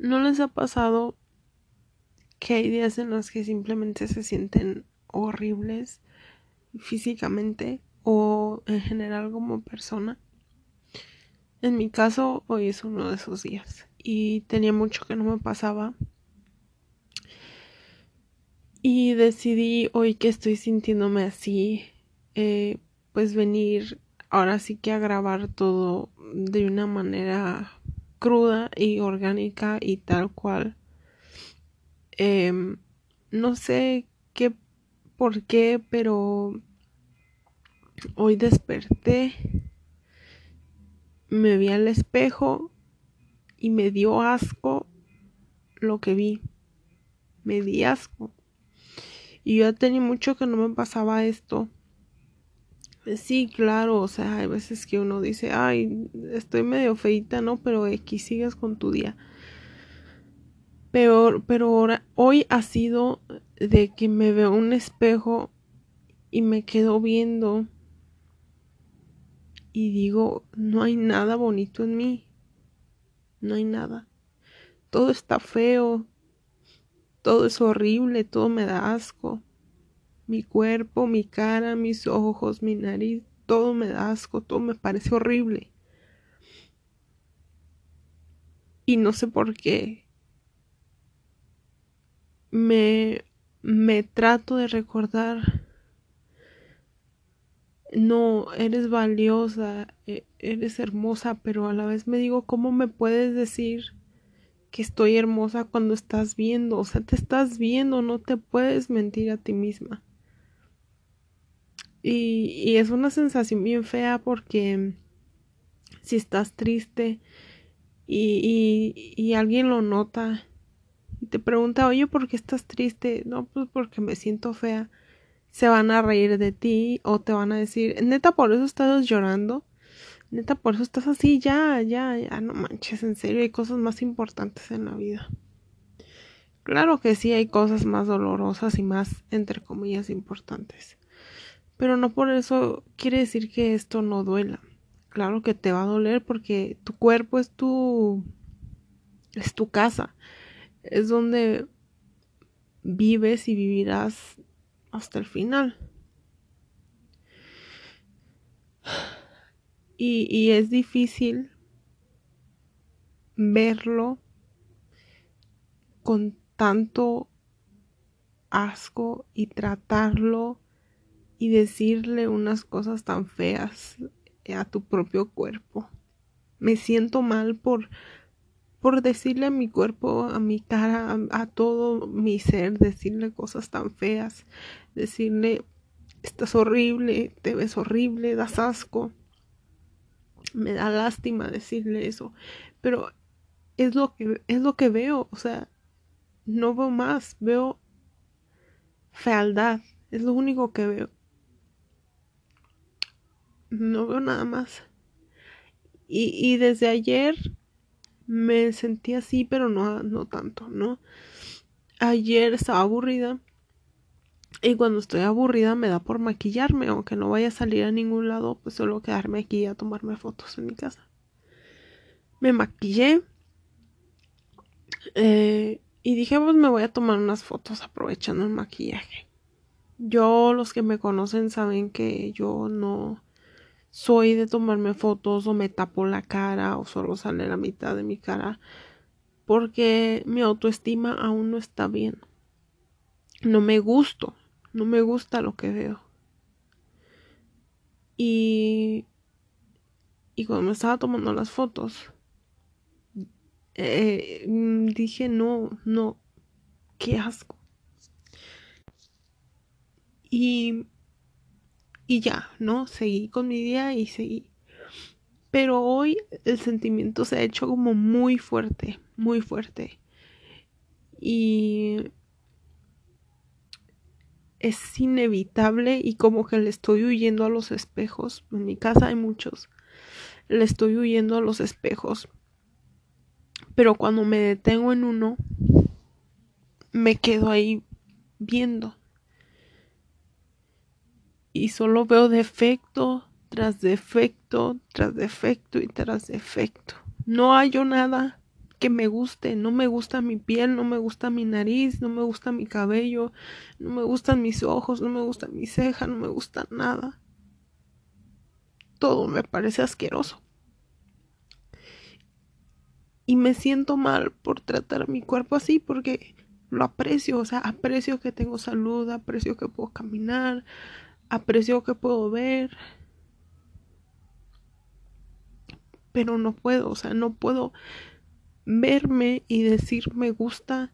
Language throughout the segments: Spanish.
¿No les ha pasado que hay días en los que simplemente se sienten horribles físicamente o en general como persona? En mi caso, hoy es uno de esos días y tenía mucho que no me pasaba. Y decidí hoy que estoy sintiéndome así, eh, pues venir ahora sí que a grabar todo de una manera cruda y orgánica y tal cual. Em, no sé qué, por qué, pero hoy desperté, me vi al espejo y me dio asco lo que vi. Me di asco. Y yo ya tenía mucho que no me pasaba esto. Sí, claro, o sea, hay veces que uno dice, ay, estoy medio feita, ¿no? Pero aquí sigues con tu día. Peor, pero hoy ha sido de que me veo un espejo y me quedo viendo y digo, no hay nada bonito en mí. No hay nada. Todo está feo. Todo es horrible, todo me da asco. Mi cuerpo, mi cara, mis ojos, mi nariz, todo me da asco, todo me parece horrible. Y no sé por qué. Me, me trato de recordar. No, eres valiosa, e, eres hermosa, pero a la vez me digo, ¿cómo me puedes decir que estoy hermosa cuando estás viendo? O sea, te estás viendo, no te puedes mentir a ti misma. Y, es una sensación bien fea porque si estás triste y, y, alguien lo nota y te pregunta, oye, ¿por qué estás triste? No, pues porque me siento fea. Se van a reír de ti o te van a decir, neta, por eso estás llorando. Neta, por eso estás así, ya, ya, ya, no manches, en serio, hay cosas más importantes en la vida. Claro que sí, hay cosas más dolorosas y más, entre comillas, importantes. Pero no por eso quiere decir que esto no duela. Claro que te va a doler porque tu cuerpo es tu es tu casa. Es donde vives y vivirás hasta el final. Y, y es difícil verlo con tanto asco y tratarlo y decirle unas cosas tan feas a tu propio cuerpo. Me siento mal por por decirle a mi cuerpo, a mi cara, a, todo mi ser, decirle cosas tan feas, decirle estás horrible, te ves horrible, das asco. Me da lástima decirle eso, pero es lo que es lo que veo, o sea, no veo más, veo fealdad, es lo único que veo no veo nada más. Y, y desde ayer me sentí así, pero no, no tanto, ¿no? Ayer estaba aburrida. Y cuando estoy aburrida me da por maquillarme, aunque no vaya a salir a ningún lado, pues solo quedarme aquí a tomarme fotos en mi casa. Me maquillé. Eh, y dije, pues me voy a tomar unas fotos aprovechando el maquillaje. Yo, los que me conocen saben que yo no, soy de tomarme fotos o me tapo la cara o solo sale la mitad de mi cara porque mi autoestima aún no está bien. No me gusto, no me gusta lo que veo. Y, y cuando me estaba tomando las fotos, eh, dije, no, no, qué asco. Y y ya, ¿no? Seguí con mi día y seguí. Pero hoy el sentimiento se ha hecho como muy fuerte, muy fuerte. Y es inevitable y como que le estoy huyendo a los espejos. En mi casa hay muchos. Le estoy huyendo a los espejos. Pero cuando me detengo en uno, me quedo ahí viendo y solo veo defecto tras defecto, tras defecto y tras defecto. No hallo nada que me guste, no me gusta mi piel, no me gusta mi nariz, no me gusta mi cabello, no me gustan mis ojos, no me gusta mi ceja, no me gusta nada. Todo me parece asqueroso. Y me siento mal por tratar mi cuerpo así porque lo aprecio, o sea, aprecio que tengo salud, aprecio que puedo caminar, aprecio que puedo ver. Pero no puedo, o sea, no puedo verme y decir me gusta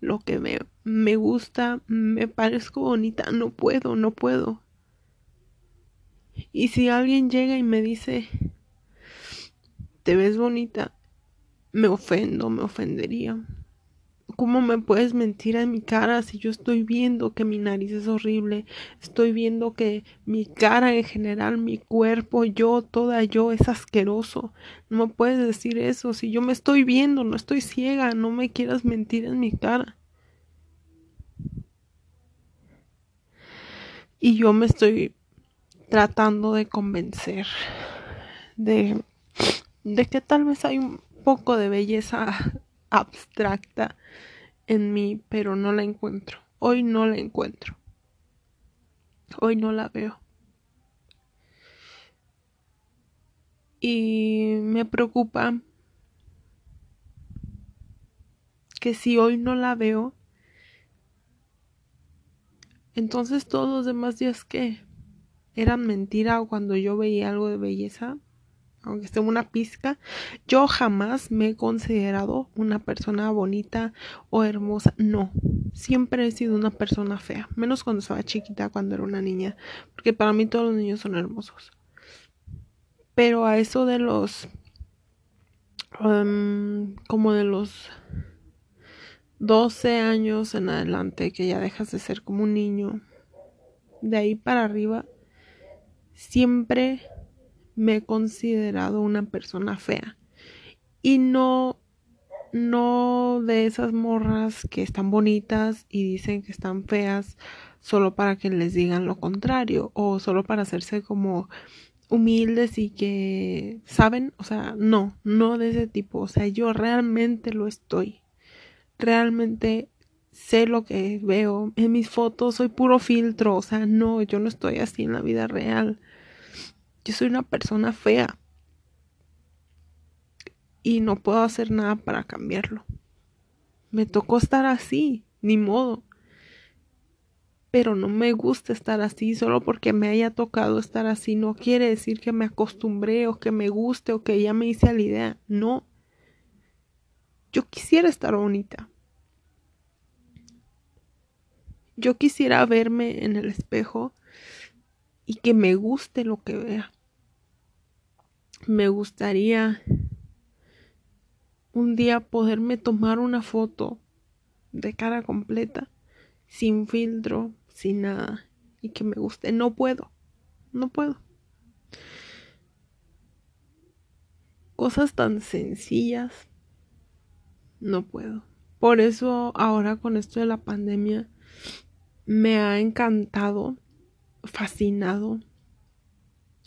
lo que me, me gusta, me parezco bonita, no puedo, no puedo. Y si alguien llega y me dice, te ves bonita, me ofendo, me ofendería. ¿Cómo me puedes mentir en mi cara si yo estoy viendo que mi nariz es horrible? Estoy viendo que mi cara en general, mi cuerpo, yo, toda yo es asqueroso. No me puedes decir eso. Si yo me estoy viendo, no estoy ciega, no me quieras mentir en mi cara. Y yo me estoy tratando de convencer de, de que tal vez hay un poco de belleza abstracta en mí, pero no la encuentro. Hoy no la encuentro. Hoy no la veo. Y me preocupa que si hoy no la veo, entonces todos los demás días que eran mentira o cuando yo veía algo de belleza, aunque esté una pizca, yo jamás me he considerado una persona bonita o hermosa. No, siempre he sido una persona fea, menos cuando estaba chiquita, cuando era una niña, porque para mí todos los niños son hermosos. Pero a eso de los... Um, como de los 12 años en adelante, que ya dejas de ser como un niño, de ahí para arriba, siempre me he considerado una persona fea. Y no, no de esas morras que están bonitas y dicen que están feas solo para que les digan lo contrario o solo para hacerse como humildes y que saben, o sea, no, no de ese tipo, o sea, yo realmente lo estoy. Realmente sé lo que veo en mis fotos, soy puro filtro, o sea, no, yo no estoy así en la vida real. Yo soy una persona fea. Y no puedo hacer nada para cambiarlo. Me tocó estar así, ni modo. Pero no me gusta estar así, solo porque me haya tocado estar así. No quiere decir que me acostumbré o que me guste o que ya me hice a la idea. No. Yo quisiera estar bonita. Yo quisiera verme en el espejo y que me guste lo que vea me gustaría un día poderme tomar una foto de cara completa, sin filtro, sin nada, y que me guste. No puedo, no puedo. Cosas tan sencillas, no puedo. Por eso ahora con esto de la pandemia me ha encantado, fascinado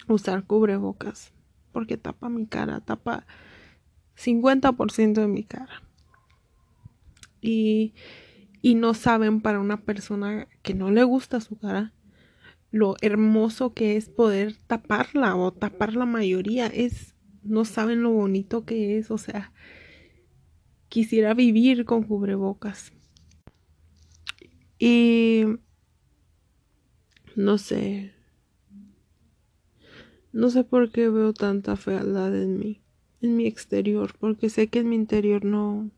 usar cubrebocas porque tapa mi cara, tapa 50% de mi cara. Y, y no saben para una persona que no le gusta su cara lo hermoso que es poder taparla o tapar la mayoría. Es, no saben lo bonito que es, o sea, quisiera vivir con cubrebocas. Y no sé, no sé por qué veo tanta fealdad en mí, en mi exterior, porque sé que en mi interior no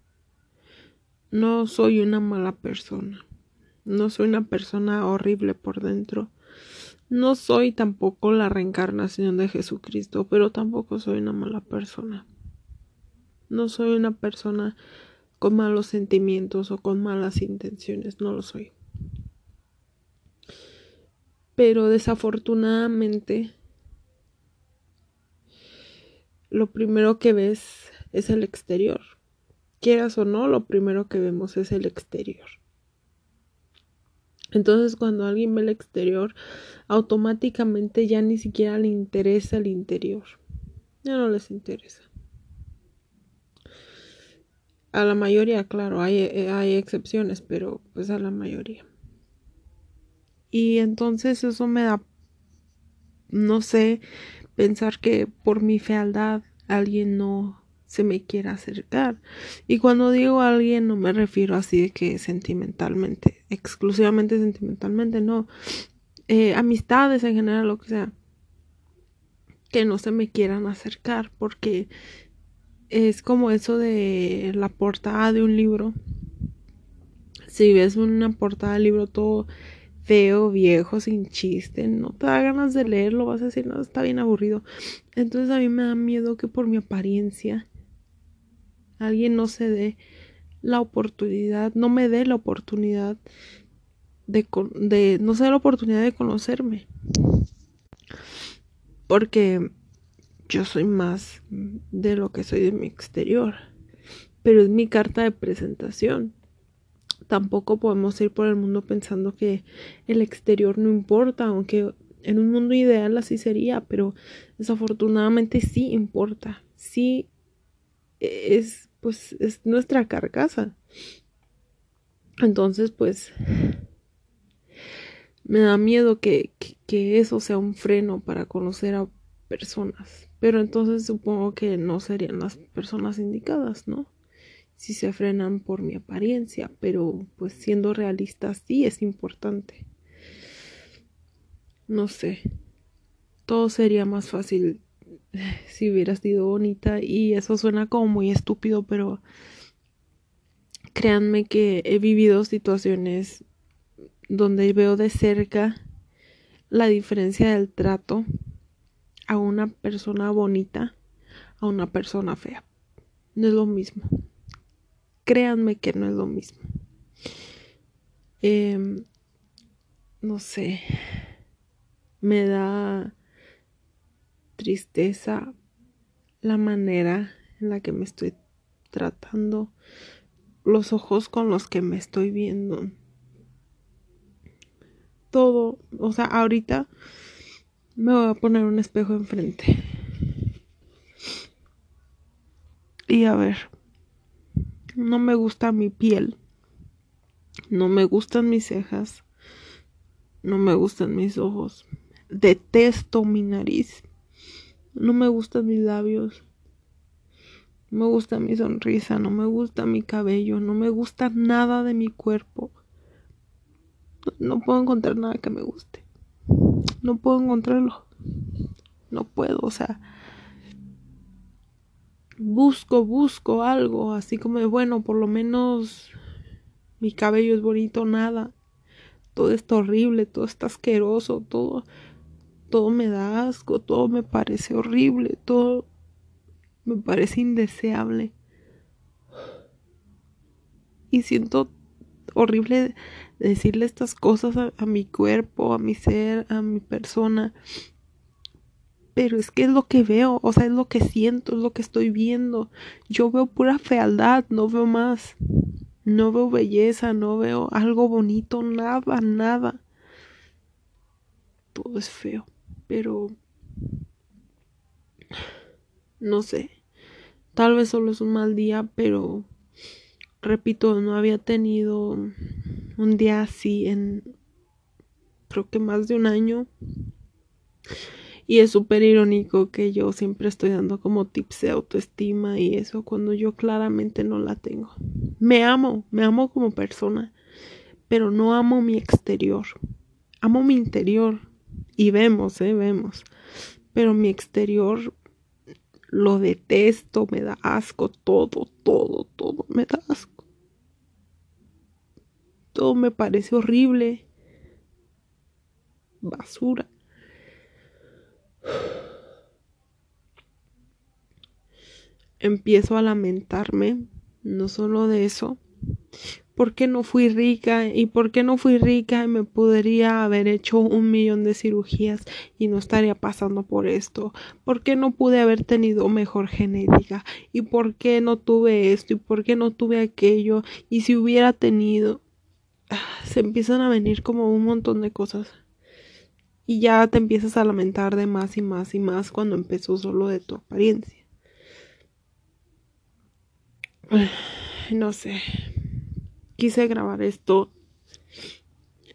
no soy una mala persona. No soy una persona horrible por dentro. No soy tampoco la reencarnación de Jesucristo, pero tampoco soy una mala persona. No soy una persona con malos sentimientos o con malas intenciones, no lo soy. Pero desafortunadamente lo primero que ves es el exterior. Quieras o no, lo primero que vemos es el exterior. Entonces cuando alguien ve el exterior, automáticamente ya ni siquiera le interesa el interior. Ya no les interesa. A la mayoría, claro, hay, hay excepciones, pero pues a la mayoría. Y entonces eso me da, no sé, pensar que por mi fealdad alguien no se me quiera acercar. Y cuando digo alguien no me refiero así de que sentimentalmente, exclusivamente sentimentalmente, no. Eh, amistades en general, lo que sea. Que no se me quieran acercar porque es como eso de la portada de un libro. Si ves una portada del libro todo feo, viejo, sin chiste, no te da ganas de leerlo, vas a decir, no, está bien aburrido. Entonces a mí me da miedo que por mi apariencia alguien no se dé la oportunidad, no me dé la oportunidad de, de no se dé la oportunidad de conocerme. Porque yo soy más de lo que soy de mi exterior, pero es mi carta de presentación. Tampoco podemos ir por el mundo pensando que el exterior no importa, aunque en un mundo ideal así sería, pero desafortunadamente sí importa, sí es pues es nuestra carcasa. Entonces, pues me da miedo que, que, eso sea un freno para conocer a personas. Pero entonces supongo que no serían las personas indicadas, ¿no? Si se frenan por mi apariencia, pero pues siendo realista sí es importante. No sé. Todo sería más fácil si hubiera sido bonita y eso suena como muy estúpido, pero créanme que he vivido situaciones donde veo de cerca la diferencia del trato a una persona bonita a una persona fea. No es lo mismo. Créanme que no es lo mismo. Em, no sé. Me da tristeza la manera en la que me estoy tratando, los ojos con los que me estoy viendo. Todo, o sea, ahorita me voy a poner un espejo enfrente. Y a ver, no me gusta mi piel, no me gustan mis cejas, no me gustan mis ojos, detesto mi nariz, no me gustan mis labios, no me gusta mi sonrisa, no me gusta mi cabello, no me gusta nada de mi cuerpo. No puedo encontrar nada que me guste no puedo encontrarlo. No puedo, o sea, busco, busco algo, así como bueno, por lo menos mi cabello es bonito, nada. Todo está horrible, todo está asqueroso, todo, todo me da asco, todo me parece horrible, todo me parece indeseable. Y siento horrible decirle estas cosas a, mi cuerpo, a mi ser, a mi persona. Pero es que es lo que veo, o sea, es lo que siento, es lo que estoy viendo. Yo veo pura fealdad, no veo más. No veo belleza, no veo algo bonito, nada, nada. Todo es feo, pero no sé. Tal vez solo es un mal día, pero repito, no había tenido un día así en creo que más de un año. Y es súper irónico que yo siempre estoy dando como tips de autoestima y eso cuando yo claramente no la tengo. Me amo, me amo como persona, pero no amo mi exterior. Amo mi interior. Y vemos, eh, vemos. Pero mi exterior lo detesto, me da asco, todo, todo, todo me da asco. Todo me parece horrible. Basura. Empiezo a lamentarme, no solo de eso, ¿por qué no fui rica? ¿Y por qué no fui rica? Y me podría haber hecho un millón de cirugías y no estaría pasando por esto. ¿Por qué no pude haber tenido mejor genética? ¿Y por qué no tuve esto? ¿Y por qué no tuve aquello? Y si hubiera tenido... Se empiezan a venir como un montón de cosas. Y ya te empiezas a lamentar de más y más y más cuando empezó solo de tu apariencia. no sé. Quise grabar esto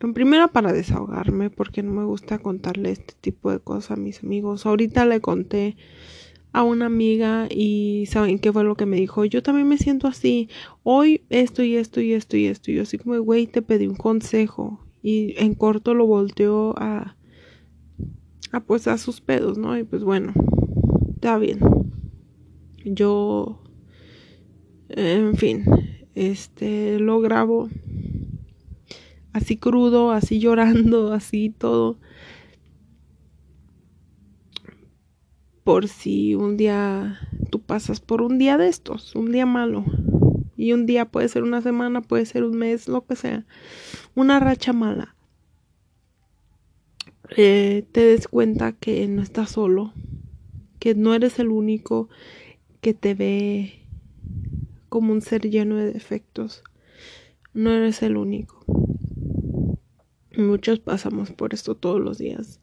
en primera para desahogarme porque no me gusta contarle este tipo de cosas a mis amigos. Ahorita le conté a una amiga y saben qué fue lo que me dijo. Yo también me siento así. Hoy esto y esto y esto y esto. Y yo así como, güey, te pedí un consejo. Y en corto lo volteó a, pues a sus pedos, ¿no? Y pues bueno, está bien. Yo, en fin, este, lo grabo así crudo, así llorando, así todo. Por si un día tú pasas por un día de estos, un día malo. Y un día puede ser una semana, puede ser un mes, lo que sea. Una racha mala. Eh, te des cuenta que no estás solo. Que no eres el único que te ve como un ser lleno de defectos. No eres el único. Muchos pasamos por esto todos los días.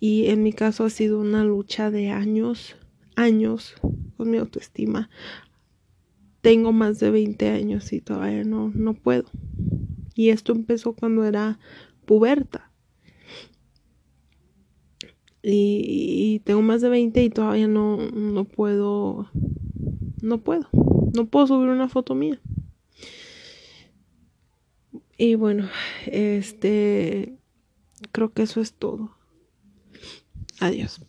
Y en mi caso ha sido una lucha de años, años con mi autoestima. Tengo más de 20 años y todavía no, no puedo. Y esto empezó cuando era puberta. Y, tengo más de 20 y todavía no, no puedo, no puedo, no puedo subir una foto mía. Y bueno, este, creo que eso es todo. Adiós.